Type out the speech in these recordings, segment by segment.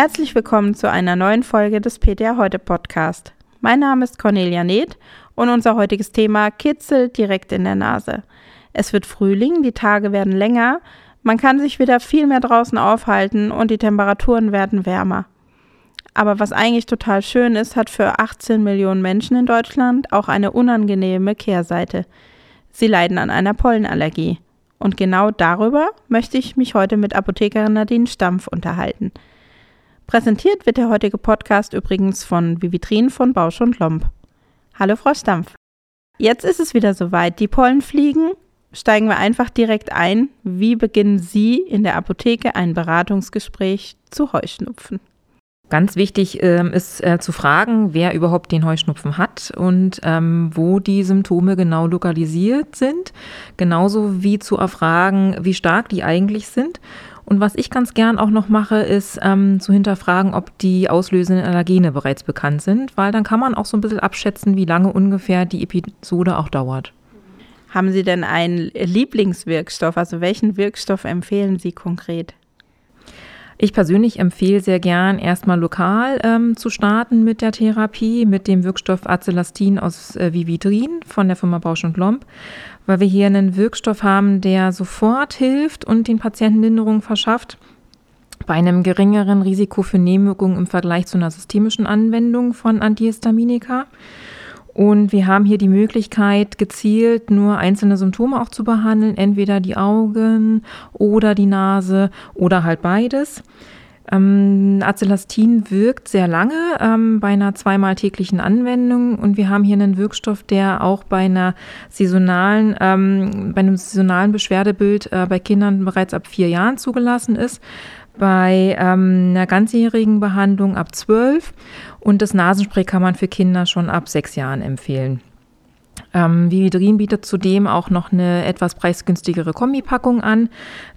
Herzlich willkommen zu einer neuen Folge des PTA Heute Podcast. Mein Name ist Cornelia Neth und unser heutiges Thema kitzelt direkt in der Nase. Es wird Frühling, die Tage werden länger, man kann sich wieder viel mehr draußen aufhalten und die Temperaturen werden wärmer. Aber was eigentlich total schön ist, hat für 18 Millionen Menschen in Deutschland auch eine unangenehme Kehrseite. Sie leiden an einer Pollenallergie. Und genau darüber möchte ich mich heute mit Apothekerin Nadine Stampf unterhalten. Präsentiert wird der heutige Podcast übrigens von Vivitrin von Bausch und Lomb. Hallo Frau Stampf. Jetzt ist es wieder soweit. Die Pollen fliegen. Steigen wir einfach direkt ein. Wie beginnen Sie in der Apotheke ein Beratungsgespräch zu Heuschnupfen? Ganz wichtig ähm, ist äh, zu fragen, wer überhaupt den Heuschnupfen hat und ähm, wo die Symptome genau lokalisiert sind. Genauso wie zu erfragen, wie stark die eigentlich sind und was ich ganz gern auch noch mache, ist ähm, zu hinterfragen, ob die auslösenden Allergene bereits bekannt sind, weil dann kann man auch so ein bisschen abschätzen, wie lange ungefähr die Episode auch dauert. Haben Sie denn einen Lieblingswirkstoff? Also welchen Wirkstoff empfehlen Sie konkret? Ich persönlich empfehle sehr gern erstmal lokal ähm, zu starten mit der Therapie, mit dem Wirkstoff Acelastin aus äh, Vivitrin von der Firma Bausch und Lomb, weil wir hier einen Wirkstoff haben, der sofort hilft und den Patienten Linderung verschafft bei einem geringeren Risiko für Nebenwirkungen im Vergleich zu einer systemischen Anwendung von Antihistaminika. Und wir haben hier die Möglichkeit, gezielt nur einzelne Symptome auch zu behandeln, entweder die Augen oder die Nase oder halt beides. Ähm, Acelastin wirkt sehr lange ähm, bei einer zweimal täglichen Anwendung und wir haben hier einen Wirkstoff, der auch bei einer saisonalen, ähm, bei einem saisonalen Beschwerdebild äh, bei Kindern bereits ab vier Jahren zugelassen ist bei ähm, einer ganzjährigen Behandlung ab 12 und das Nasenspray kann man für Kinder schon ab sechs Jahren empfehlen. Ähm, Vividrin bietet zudem auch noch eine etwas preisgünstigere Kombipackung an.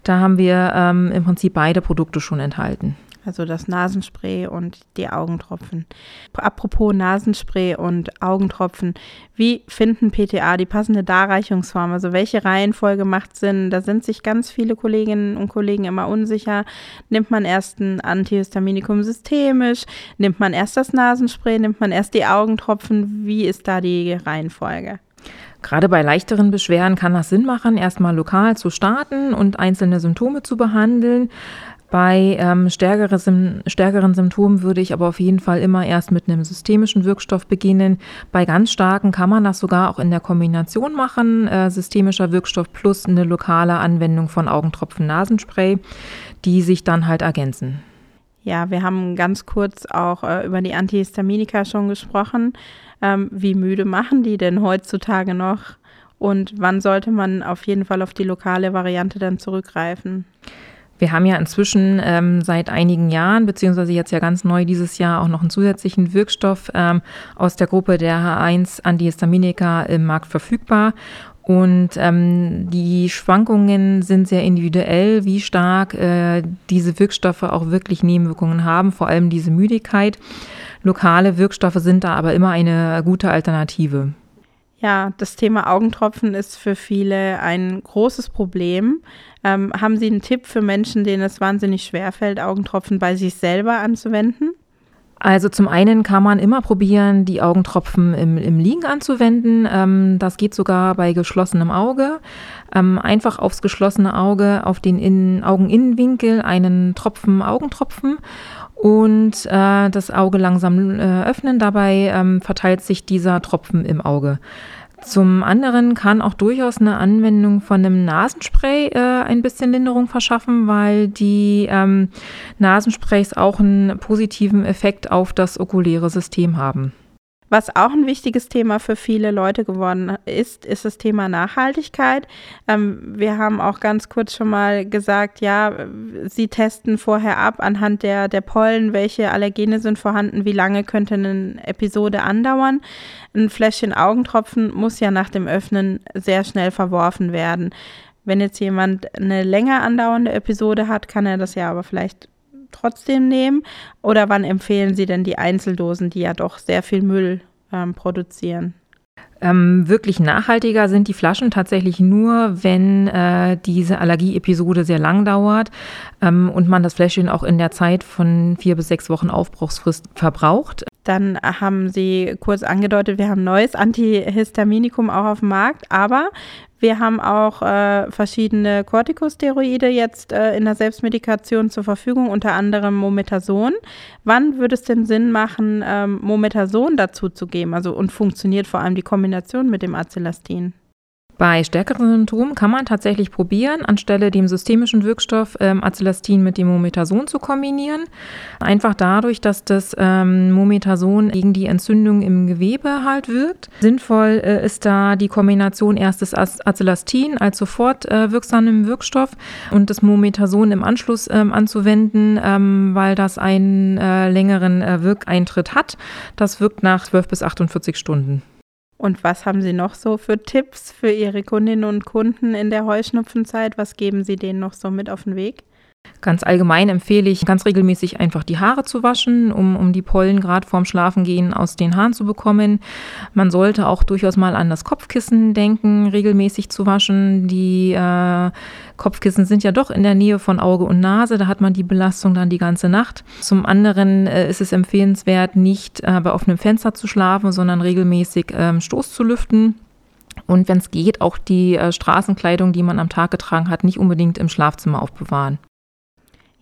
Da haben wir ähm, im Prinzip beide Produkte schon enthalten also das Nasenspray und die Augentropfen. Apropos Nasenspray und Augentropfen, wie finden PTA die passende Darreichungsform? Also welche Reihenfolge macht Sinn? Da sind sich ganz viele Kolleginnen und Kollegen immer unsicher. Nimmt man erst ein Antihistaminikum systemisch? Nimmt man erst das Nasenspray? Nimmt man erst die Augentropfen? Wie ist da die Reihenfolge? Gerade bei leichteren Beschwerden kann das Sinn machen, erstmal lokal zu starten und einzelne Symptome zu behandeln. Bei ähm, stärkere, stärkeren Symptomen würde ich aber auf jeden Fall immer erst mit einem systemischen Wirkstoff beginnen. Bei ganz starken kann man das sogar auch in der Kombination machen, äh, systemischer Wirkstoff plus eine lokale Anwendung von Augentropfen Nasenspray, die sich dann halt ergänzen. Ja, wir haben ganz kurz auch äh, über die Antihistaminika schon gesprochen. Ähm, wie müde machen die denn heutzutage noch? Und wann sollte man auf jeden Fall auf die lokale Variante dann zurückgreifen? Wir haben ja inzwischen ähm, seit einigen Jahren, beziehungsweise jetzt ja ganz neu dieses Jahr, auch noch einen zusätzlichen Wirkstoff ähm, aus der Gruppe der H1 Antihistaminika im Markt verfügbar. Und ähm, die Schwankungen sind sehr individuell, wie stark äh, diese Wirkstoffe auch wirklich Nebenwirkungen haben, vor allem diese Müdigkeit. Lokale Wirkstoffe sind da aber immer eine gute Alternative. Ja, das Thema Augentropfen ist für viele ein großes Problem. Ähm, haben Sie einen Tipp für Menschen, denen es wahnsinnig schwerfällt, Augentropfen bei sich selber anzuwenden? Also zum einen kann man immer probieren, die Augentropfen im, im Liegen anzuwenden. Ähm, das geht sogar bei geschlossenem Auge. Ähm, einfach aufs geschlossene Auge, auf den Innen, Augeninnenwinkel einen Tropfen Augentropfen und äh, das Auge langsam äh, öffnen. Dabei ähm, verteilt sich dieser Tropfen im Auge. Zum anderen kann auch durchaus eine Anwendung von einem Nasenspray äh, ein bisschen Linderung verschaffen, weil die ähm, Nasensprays auch einen positiven Effekt auf das okuläre System haben. Was auch ein wichtiges Thema für viele Leute geworden ist, ist das Thema Nachhaltigkeit. Ähm, wir haben auch ganz kurz schon mal gesagt, ja, Sie testen vorher ab anhand der, der Pollen, welche Allergene sind vorhanden, wie lange könnte eine Episode andauern. Ein Fläschchen Augentropfen muss ja nach dem Öffnen sehr schnell verworfen werden. Wenn jetzt jemand eine länger andauernde Episode hat, kann er das ja aber vielleicht trotzdem nehmen? Oder wann empfehlen Sie denn die Einzeldosen, die ja doch sehr viel Müll ähm, produzieren? Ähm, wirklich nachhaltiger sind die Flaschen tatsächlich nur, wenn äh, diese Allergieepisode sehr lang dauert ähm, und man das Fläschchen auch in der Zeit von vier bis sechs Wochen Aufbruchsfrist verbraucht. Dann haben Sie kurz angedeutet, wir haben neues Antihistaminikum auch auf dem Markt, aber wir haben auch äh, verschiedene Corticosteroide jetzt äh, in der Selbstmedikation zur Verfügung, unter anderem Momethason. Wann würde es denn Sinn machen, ähm, Momethason dazu zu geben? Also und funktioniert vor allem die Kombination mit dem Acelastin? Bei stärkeren Symptomen kann man tatsächlich probieren, anstelle dem systemischen Wirkstoff ähm, Acelastin mit dem Momethason zu kombinieren. Einfach dadurch, dass das ähm, Momethason gegen die Entzündung im Gewebe halt wirkt. Sinnvoll äh, ist da die Kombination erstes Acelastin als sofort äh, wirksamen Wirkstoff und das Momethason im Anschluss ähm, anzuwenden, ähm, weil das einen äh, längeren äh, Wirkeintritt hat. Das wirkt nach 12 bis 48 Stunden. Und was haben Sie noch so für Tipps für Ihre Kundinnen und Kunden in der Heuschnupfenzeit? Was geben Sie denen noch so mit auf den Weg? Ganz allgemein empfehle ich ganz regelmäßig einfach die Haare zu waschen, um, um die Pollen gerade vorm Schlafengehen aus den Haaren zu bekommen. Man sollte auch durchaus mal an das Kopfkissen denken, regelmäßig zu waschen. Die äh, Kopfkissen sind ja doch in der Nähe von Auge und Nase, da hat man die Belastung dann die ganze Nacht. Zum anderen äh, ist es empfehlenswert, nicht äh, bei offenem Fenster zu schlafen, sondern regelmäßig ähm, Stoß zu lüften. Und wenn es geht, auch die äh, Straßenkleidung, die man am Tag getragen hat, nicht unbedingt im Schlafzimmer aufbewahren.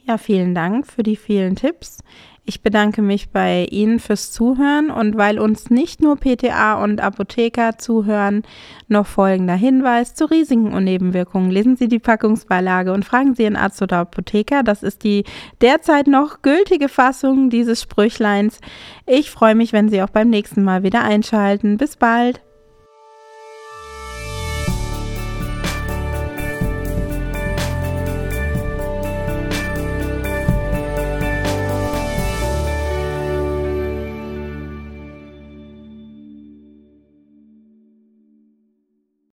Ja, vielen Dank für die vielen Tipps. Ich bedanke mich bei Ihnen fürs Zuhören und weil uns nicht nur PTA und Apotheker zuhören, noch folgender Hinweis zu Risiken und Nebenwirkungen. Lesen Sie die Packungsbeilage und fragen Sie Ihren Arzt oder Apotheker. Das ist die derzeit noch gültige Fassung dieses Sprüchleins. Ich freue mich, wenn Sie auch beim nächsten Mal wieder einschalten. Bis bald.